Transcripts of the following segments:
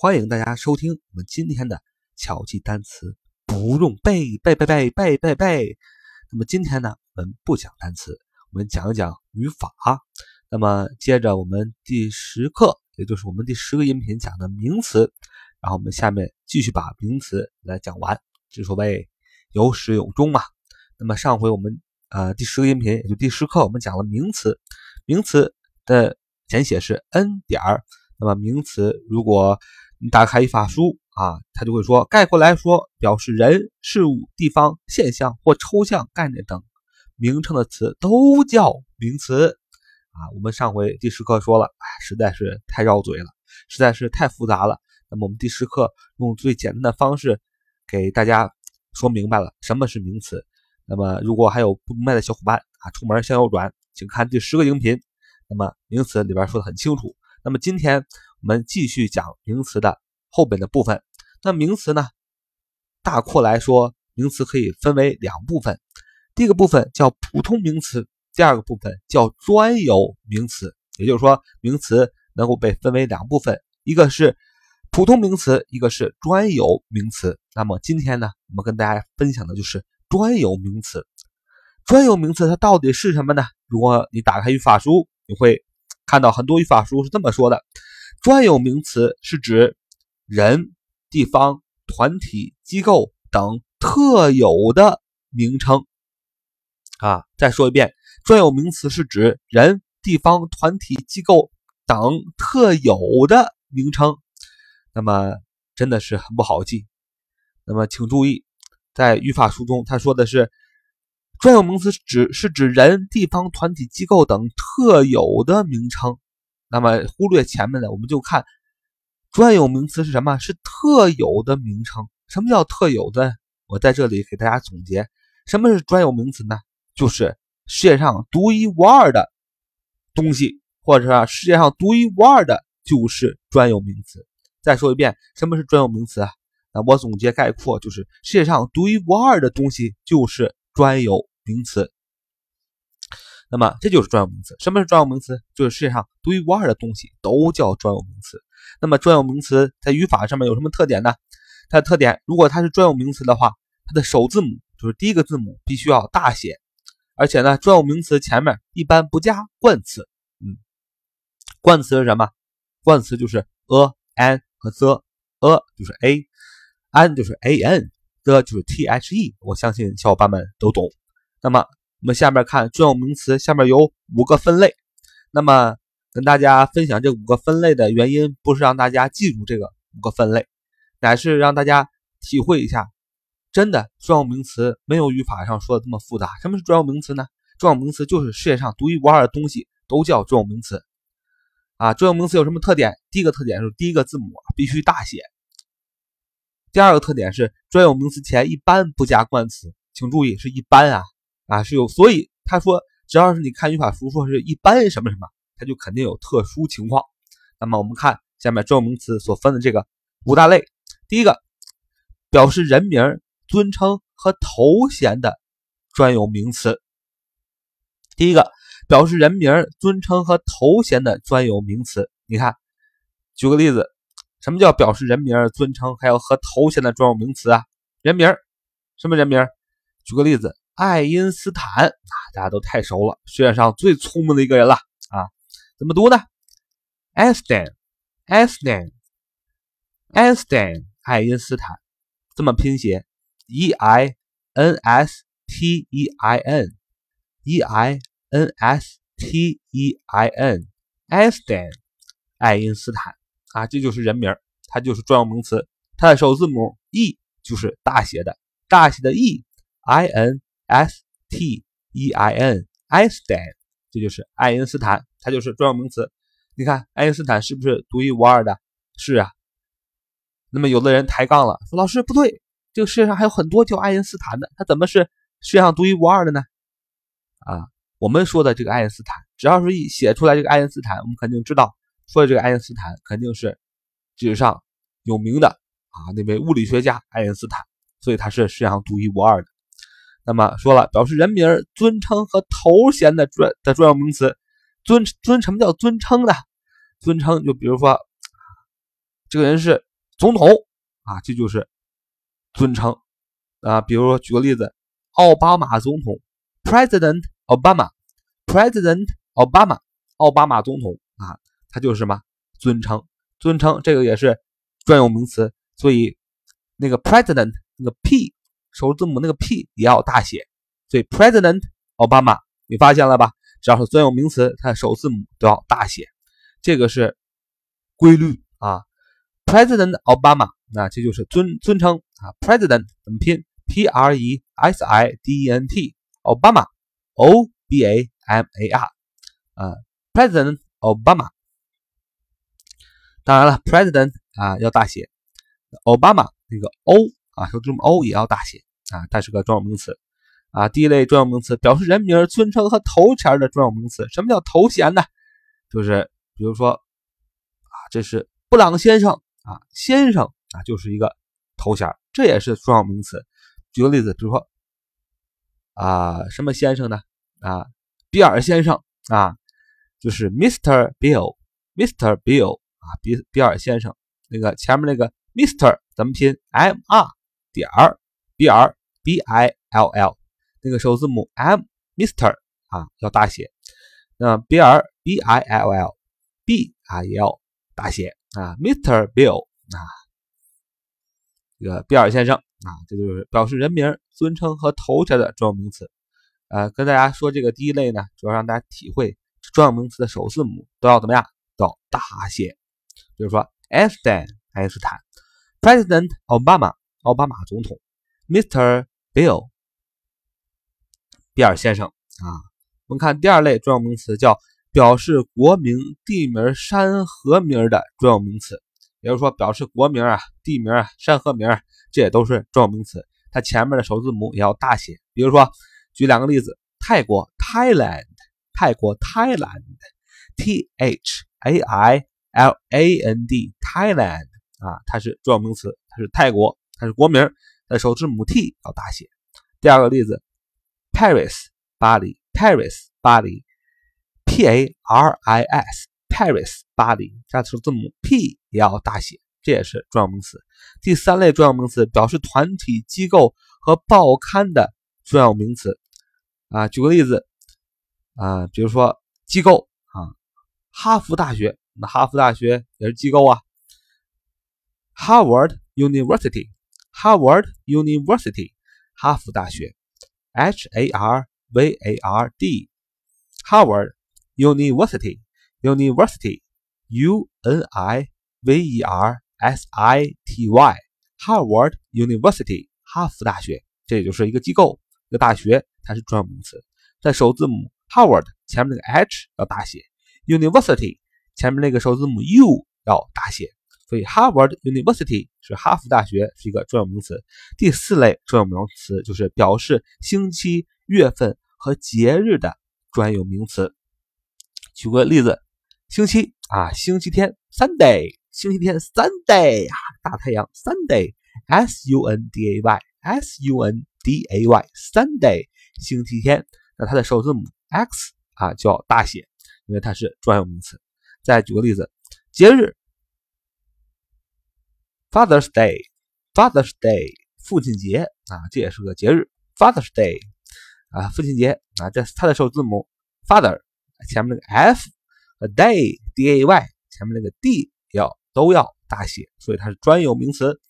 欢迎大家收听我们今天的巧记单词，不用背背背背背背背。那么今天呢，我们不讲单词，我们讲一讲语法。那么接着我们第十课，也就是我们第十个音频讲的名词，然后我们下面继续把名词来讲完，正所谓有始有终嘛。那么上回我们呃第十个音频，也就第十课，我们讲了名词，名词的简写是 n 点儿。那么名词如果你打开语法书啊，它就会说，概括来说，表示人、事物、地方、现象或抽象概念等名称的词都叫名词啊。我们上回第十课说了，实在是太绕嘴了，实在是太复杂了。那么我们第十课用最简单的方式给大家说明白了什么是名词。那么如果还有不明白的小伙伴啊，出门向右转，请看第十个音频。那么名词里边说的很清楚。那么今天。我们继续讲名词的后边的部分。那名词呢，大括来说，名词可以分为两部分。第一个部分叫普通名词，第二个部分叫专有名词。也就是说，名词能够被分为两部分，一个是普通名词，一个是专有名词。那么今天呢，我们跟大家分享的就是专有名词。专有名词它到底是什么呢？如果你打开语法书，你会看到很多语法书是这么说的。专有名词是指人、地方、团体、机构等特有的名称。啊，再说一遍，专有名词是指人、地方、团体、机构等特有的名称。那么真的是很不好记。那么请注意，在语法书中，他说的是专有名词指是指人、地方、团体、机构等特有的名称。那么忽略前面的，我们就看专有名词是什么？是特有的名称。什么叫特有的？我在这里给大家总结，什么是专有名词呢？就是世界上独一无二的东西，或者说世界上独一无二的就是专有名词。再说一遍，什么是专有名词啊？那我总结概括就是世界上独一无二的东西就是专有名词。那么这就是专有名词。什么是专有名词？就是世界上独一无二的东西都叫专有名词。那么专有名词在语法上面有什么特点呢？它的特点，如果它是专有名词的话，它的首字母就是第一个字母必须要大写，而且呢，专有名词前面一般不加冠词。嗯，冠词是什么？冠词就是 a、an 和 the，a 就是 a，an 就是 an，the 就是 the。我相信小伙伴们都懂。那么我们下面看专有名词，下面有五个分类。那么跟大家分享这五个分类的原因，不是让大家记住这个五个分类，乃是让大家体会一下，真的专有名词没有语法上说的这么复杂。什么是专有名词呢？专有名词就是世界上独一无二的东西都叫专有名词。啊，专有名词有什么特点？第一个特点是第一个字母必须大写。第二个特点是专有名词前一般不加冠词，请注意是一般啊。啊，是有，所以他说，只要是你看语法书说是一般什么什么，它就肯定有特殊情况。那么我们看下面专有名词所分的这个五大类，第一个，表示人名、尊称和头衔的专有名词。第一个，表示人名、尊称和头衔的专有名词。你看，举个例子，什么叫表示人名、尊称还有和头衔的专有名词啊？人名，什么人名？举个例子。爱因斯坦啊，大家都太熟了，世界上最聪明的一个人了啊！怎么读呢？Einstein，Einstein，Einstein，爱因斯坦，这么拼写，E I N S T E I N，E I N S T E I N，Einstein，爱因斯坦啊，这就是人名，它就是专有名词，它的首字母 E 就是大写的，大写的 E，I N。S T E I N，Einstein，这就是爱因斯坦，它就是专有名词。你看，爱因斯坦是不是独一无二的？是啊。那么有的人抬杠了，说老师不对，这个世界上还有很多叫爱因斯坦的，他怎么是世界上独一无二的呢？啊，我们说的这个爱因斯坦，只要是一写出来这个爱因斯坦，我们肯定知道，说的这个爱因斯坦肯定是史上有名的啊，那位物理学家爱因斯坦，所以他是世界上独一无二的。那么说了，表示人名、尊称和头衔的专的专有名词，尊尊什么叫尊称呢？尊称就比如说，这个人是总统啊，这就是尊称啊。比如说举个例子，奥巴马总统，President Obama，President Obama，奥巴马总统啊，他就是什么尊称？尊称这个也是专有名词，所以那个 President 那个 P 首字母那个 P 也要大写，所以 President Obama，你发现了吧？只要是专有名词，它的首字母都要大写，这个是规律啊。President Obama，那这就是尊尊称啊。President 怎么拼？P R E S I D E N T，Obama，O B A M A R，啊，President Obama。当然了，President 啊要大写，Obama 那个 O 啊，首字母 O 也要大写啊，它是个专有名词啊。第一类专有名词表示人名、尊称和头衔的专有名词。什么叫头衔呢？就是比如说啊，这是布朗先生。啊，先生啊，就是一个头衔，这也是专有名词。举个例子，比如说啊，什么先生呢？啊，比尔先生啊，就是 Mr. Bill，Mr. Bill 啊，比比尔先生。那个前面那个 Mr. 怎么拼？M R 点儿 B R B I L L，那个首字母 M，Mr. 啊要大写。那 b r b i l l b 啊也要大写。啊，Mr. Bill 啊，这个比尔先生啊，这就是表示人名、尊称和头衔的专有名词。呃，跟大家说这个第一类呢，主要让大家体会专有名词的首字母都要怎么样，都要大写。比如说，Einstein 爱因斯坦，President Obama 奥巴马总统，Mr. Bill 比尔先生啊。我们看第二类专有名词叫。表示国名、地名、山河名的专有名词，也就是说，表示国名啊、地名啊、山河名，这也都是专有名词。它前面的首字母也要大写。比如说，举两个例子：泰国 （Thailand），泰国 （Thailand），T H A I L A N D，Thailand 啊，它是专有名词，它是泰国，它是国名，它的首字母 T 要大写。第二个例子：Paris，巴黎，Paris，巴黎。P A R I S Paris 巴黎，加首字母 P 也要大写，这也是专有名词。第三类专有名词表示团体、机构和报刊的专有名词啊，举个例子啊，比如说机构啊，哈佛大学，那哈佛大学也是机构啊。Harvard University University，Harvard University，哈佛大学，H A R V A R D，Harvard。University, University, U N I V E R S I T Y, Harvard University, 哈佛大学，这也就是一个机构，一个大学，它是专有名词。在首字母 Harvard 前面那个 H 要大写，University 前面那个首字母 U 要大写， 所以 Harvard University 是哈佛大学，是一个专有名词。第四类专有名词就是表示星期、月份和节日的专有名词。举个例子，星期啊，星期天，Sunday，星期天，Sunday 啊，大太阳，Sunday，S U N D A Y，S U N D A Y，Sunday，星期天，那它的首字母 X 啊就要大写，因为它是专有名词。再举个例子，节日，Father's Day，Father's Day，父亲节啊，这也是个节日，Father's Day 啊，父亲节啊，这是它的首字母 Father。前面那个 f 和 day d a y 前面那个 d 要都要大写，所以它是专有名词。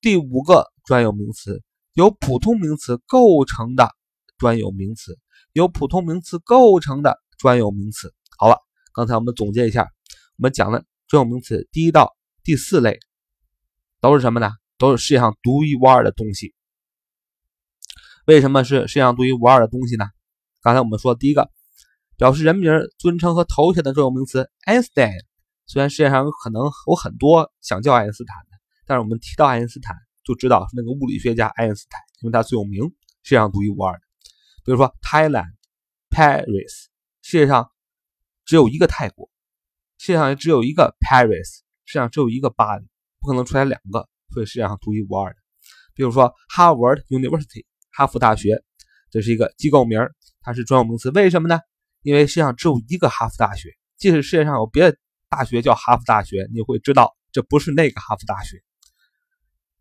第五个专有名词由普通名词构成的专有名词，由普通名词构成的专有名词。好了，刚才我们总结一下，我们讲了专有名词第一到第四类都是什么呢？都是世界上独一无二的东西。为什么是世界上独一无二的东西呢？刚才我们说第一个。表示人名、尊称和头衔的专有名词，Einstein。虽然世界上可能有很多想叫爱因斯坦的，但是我们提到爱因斯坦就知道是那个物理学家爱因斯坦，因为他最有名，世界上独一无二的。比如说 Thailand、Paris，世界上只有一个泰国，世界上也只有一个 Paris，世界上只有一个巴黎，不可能出来两个，所以世界上独一无二的。比如说 Harvard University，哈佛大学，这是一个机构名，它是专有名词，为什么呢？因为世界上只有一个哈佛大学，即使世界上有别的大学叫哈佛大学，你会知道这不是那个哈佛大学。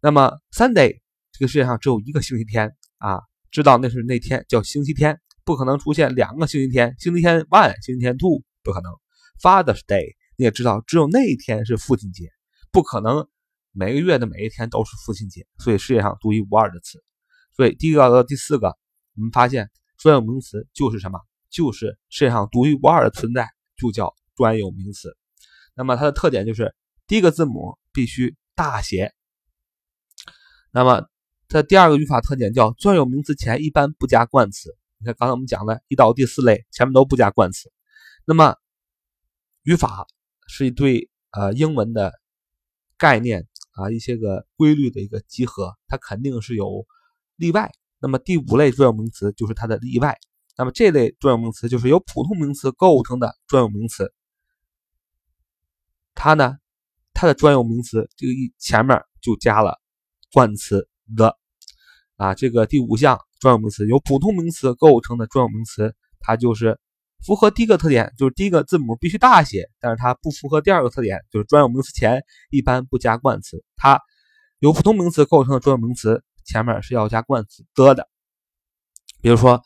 那么 Sunday 这个世界上只有一个星期天啊，知道那是那天叫星期天，不可能出现两个星期天，星期天 one，星期天 two，不可能。Father's Day 你也知道，只有那一天是父亲节，不可能每个月的每一天都是父亲节，所以世界上独一无二的词。所以第一个到第四个，我们发现专有名词就是什么？就是世界上独一无二的存在，就叫专有名词。那么它的特点就是第一个字母必须大写。那么它第二个语法特点叫专有名词前一般不加冠词。你看刚才我们讲的一到第四类前面都不加冠词。那么语法是一对呃英文的概念啊一些个规律的一个集合，它肯定是有。例外，那么第五类专有名词就是它的例外。那么这类专有名词就是由普通名词构成的专有名词。它呢，它的专有名词这个一前面就加了冠词 the 啊。这个第五项专有名词由普通名词构成的专有名词，它就是符合第一个特点，就是第一个字母必须大写，但是它不符合第二个特点，就是专有名词前一般不加冠词。它由普通名词构成的专有名词。前面是要加冠词的，比如说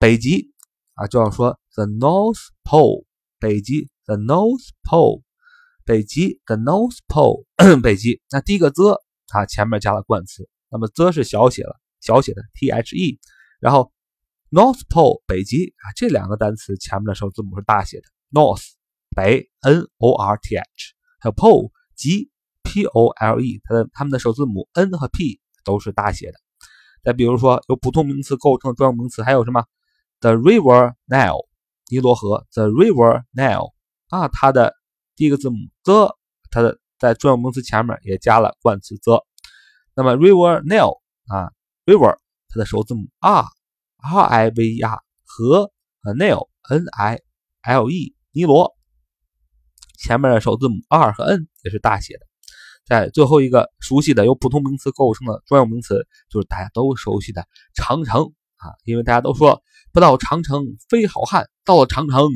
北极啊，就要说 the North Pole，北极 the North Pole，北极 the North Pole，北极。那第一个 the 它前面加了冠词，那么 the 是小写了，小写的 the，然后 North Pole 北极啊，这两个单词前面的首字母是大写的，North 北 N-O-R-T-H，还有 Pole 极 P-O-L-E，它的它们的首字母 N 和 P。都是大写的。再比如说，由普通名词构成的专有名词还有什么？The River Nile，尼罗河。The River Nile，啊，它的第一个字母 the，它的在专有名词前面也加了冠词 the。那么 River Nile，啊，River，它的首字母 R R I V E R 和 nil nil e 尼罗，前面的首字母 r 和 n 也是大写的。在最后一个熟悉的由普通名词构成的专有名词，就是大家都熟悉的长城啊，因为大家都说不到长城非好汉，到了长城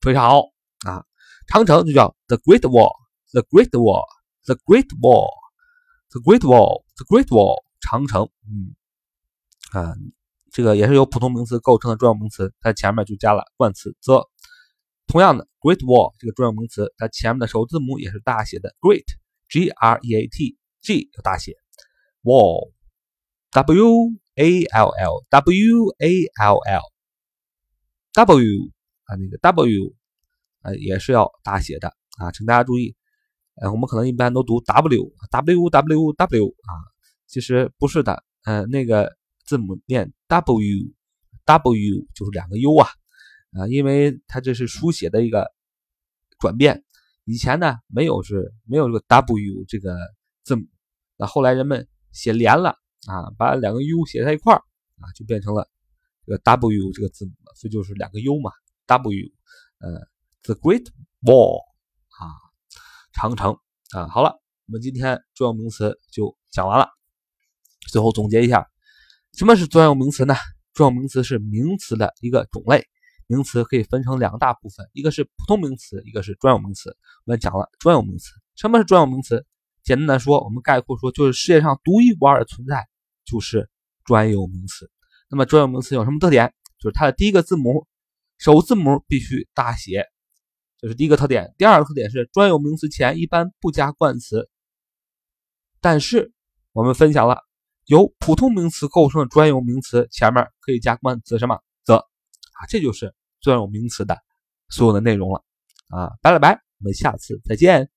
非常好啊。长城就叫 The Great Wall，The Great Wall，The Great Wall，The Great Wall，The Great Wall，长城。嗯啊，这个也是由普通名词构成的专有名词，它前面就加了冠词 the。同样的，Great Wall 这个专有名词，它前面的首字母也是大写的 Great。G R E A T G 要大写，wall W A L L W A L L W 啊那个 W 啊也是要大写的啊，请大家注意，呃我们可能一般都读 W W W W 啊，其实不是的，呃那个字母念 W W 就是两个 U 啊啊，因为它这是书写的一个转变。以前呢，没有是没有这个 W 这个字母，那后来人们写连了啊，把两个 U 写在一块儿啊，就变成了这个 W 这个字母了，所以就是两个 U 嘛，W，呃，The Great Wall 啊，长城啊，好了，我们今天重要名词就讲完了，最后总结一下，什么是专有名词呢？专有名词是名词的一个种类。名词可以分成两大部分，一个是普通名词，一个是专有名词。我们讲了专有名词，什么是专有名词？简单的说，我们概括说，就是世界上独一无二的存在，就是专有名词。那么专有名词有什么特点？就是它的第一个字母首字母必须大写，这是第一个特点。第二个特点是专有名词前一般不加冠词。但是我们分享了由普通名词构成的专有名词，前面可以加冠词什么则啊，这就是。专有名词的所有的内容了啊，拜了拜，我们下次再见。